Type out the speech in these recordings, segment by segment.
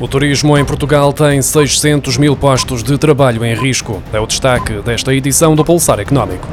O turismo em Portugal tem 600 mil postos de trabalho em risco. É o destaque desta edição do Pulsar Económico.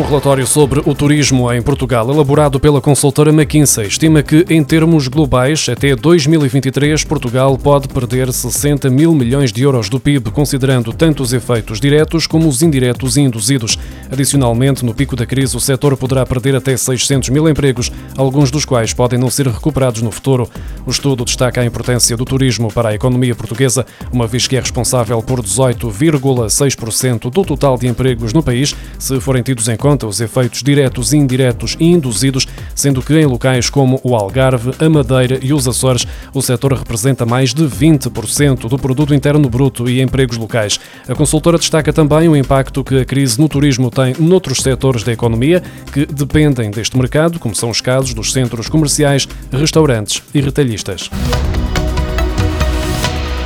O relatório sobre o turismo em Portugal, elaborado pela consultora McKinsey, estima que, em termos globais, até 2023, Portugal pode perder 60 mil milhões de euros do PIB, considerando tanto os efeitos diretos como os indiretos induzidos. Adicionalmente, no pico da crise, o setor poderá perder até 600 mil empregos, alguns dos quais podem não ser recuperados no futuro. O estudo destaca a importância do turismo para a economia portuguesa, uma vez que é responsável por 18,6% do total de empregos no país, se forem tidos em conta os efeitos diretos, indiretos e induzidos, sendo que em locais como o Algarve, a Madeira e os Açores, o setor representa mais de 20% do produto interno bruto e empregos locais. A consultora destaca também o impacto que a crise no turismo tem noutros setores da economia que dependem deste mercado, como são os casos dos centros comerciais, restaurantes e retalhistas.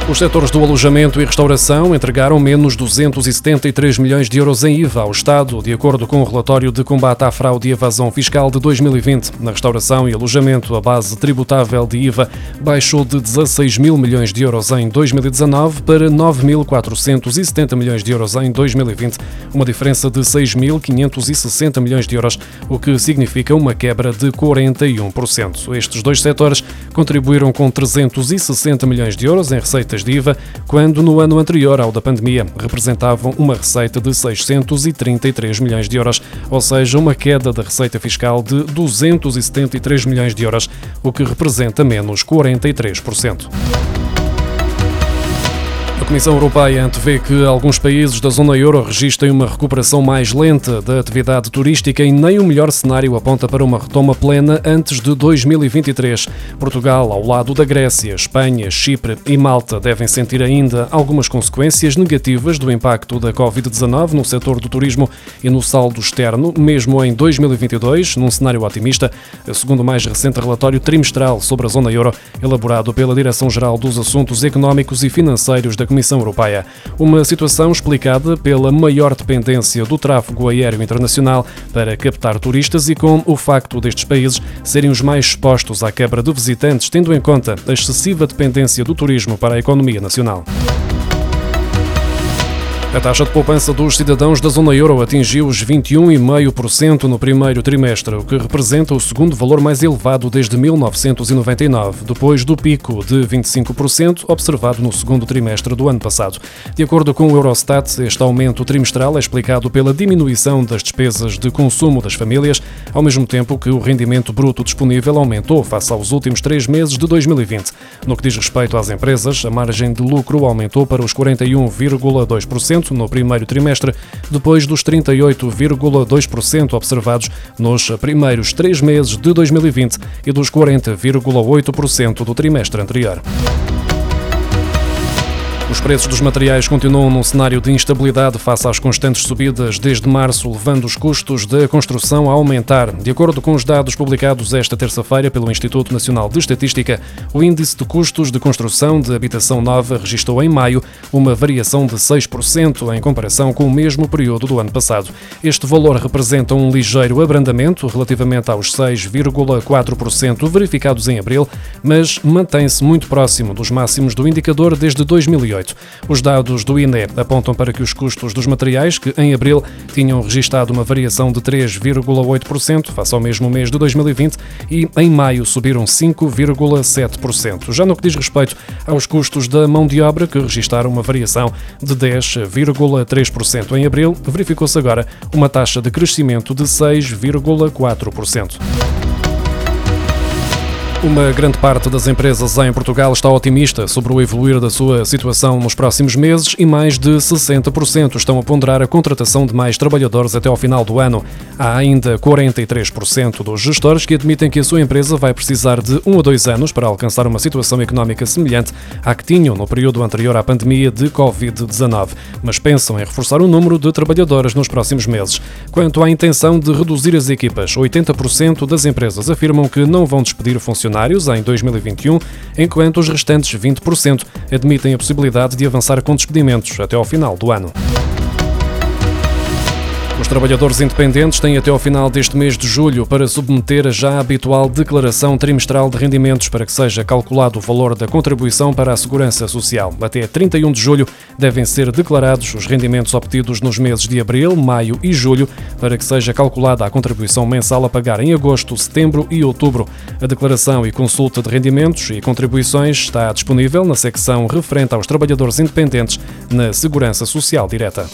Os setores do alojamento e restauração entregaram menos 273 milhões de euros em IVA ao Estado, de acordo com o relatório de combate à fraude e evasão fiscal de 2020. Na restauração e alojamento, a base tributável de IVA baixou de 16 mil milhões de euros em 2019 para 9.470 milhões de euros em 2020, uma diferença de 6.560 milhões de euros, o que significa uma quebra de 41%. Estes dois setores contribuíram com 360 milhões de euros em receita receitas de IVA, quando no ano anterior ao da pandemia representavam uma receita de 633 milhões de euros, ou seja, uma queda da receita fiscal de 273 milhões de euros, o que representa menos 43%. A Comissão Europeia antevê que alguns países da zona euro registrem uma recuperação mais lenta da atividade turística e nem o melhor cenário aponta para uma retoma plena antes de 2023. Portugal, ao lado da Grécia, Espanha, Chipre e Malta, devem sentir ainda algumas consequências negativas do impacto da Covid-19 no setor do turismo e no saldo externo, mesmo em 2022, num cenário otimista, segundo o mais recente relatório trimestral sobre a zona euro, elaborado pela Direção-Geral dos Assuntos Económicos e Financeiros da Comissão Europeia. Uma situação explicada pela maior dependência do tráfego aéreo internacional para captar turistas e com o facto destes países serem os mais expostos à quebra de visitantes, tendo em conta a excessiva dependência do turismo para a economia nacional. A taxa de poupança dos cidadãos da zona euro atingiu os 21,5% no primeiro trimestre, o que representa o segundo valor mais elevado desde 1999, depois do pico de 25% observado no segundo trimestre do ano passado. De acordo com o Eurostat, este aumento trimestral é explicado pela diminuição das despesas de consumo das famílias, ao mesmo tempo que o rendimento bruto disponível aumentou face aos últimos três meses de 2020. No que diz respeito às empresas, a margem de lucro aumentou para os 41,2% no primeiro trimestre, depois dos 38,2% observados nos primeiros três meses de 2020 e dos 40,8% do trimestre anterior. Os preços dos materiais continuam num cenário de instabilidade face às constantes subidas desde março, levando os custos da construção a aumentar. De acordo com os dados publicados esta terça-feira pelo Instituto Nacional de Estatística, o índice de custos de construção de habitação nova registrou em maio uma variação de 6% em comparação com o mesmo período do ano passado. Este valor representa um ligeiro abrandamento relativamente aos 6,4% verificados em abril, mas mantém-se muito próximo dos máximos do indicador desde 2008. Os dados do INE apontam para que os custos dos materiais, que em abril tinham registado uma variação de 3,8% face ao mesmo mês de 2020 e em maio subiram 5,7%. Já no que diz respeito aos custos da mão de obra, que registaram uma variação de 10,3% em abril, verificou-se agora uma taxa de crescimento de 6,4%. Uma grande parte das empresas em Portugal está otimista sobre o evoluir da sua situação nos próximos meses e mais de 60% estão a ponderar a contratação de mais trabalhadores até ao final do ano. Há ainda 43% dos gestores que admitem que a sua empresa vai precisar de um a dois anos para alcançar uma situação económica semelhante à que tinham no período anterior à pandemia de Covid-19, mas pensam em reforçar o número de trabalhadores nos próximos meses. Quanto à intenção de reduzir as equipas, 80% das empresas afirmam que não vão despedir funcionários em 2021, enquanto os restantes 20% admitem a possibilidade de avançar com despedimentos até ao final do ano. Os trabalhadores independentes têm até ao final deste mês de julho para submeter a já habitual declaração trimestral de rendimentos para que seja calculado o valor da contribuição para a segurança social. Até 31 de julho devem ser declarados os rendimentos obtidos nos meses de abril, maio e julho para que seja calculada a contribuição mensal a pagar em agosto, setembro e outubro. A declaração e consulta de rendimentos e contribuições está disponível na secção referente aos trabalhadores independentes na Segurança Social Direta.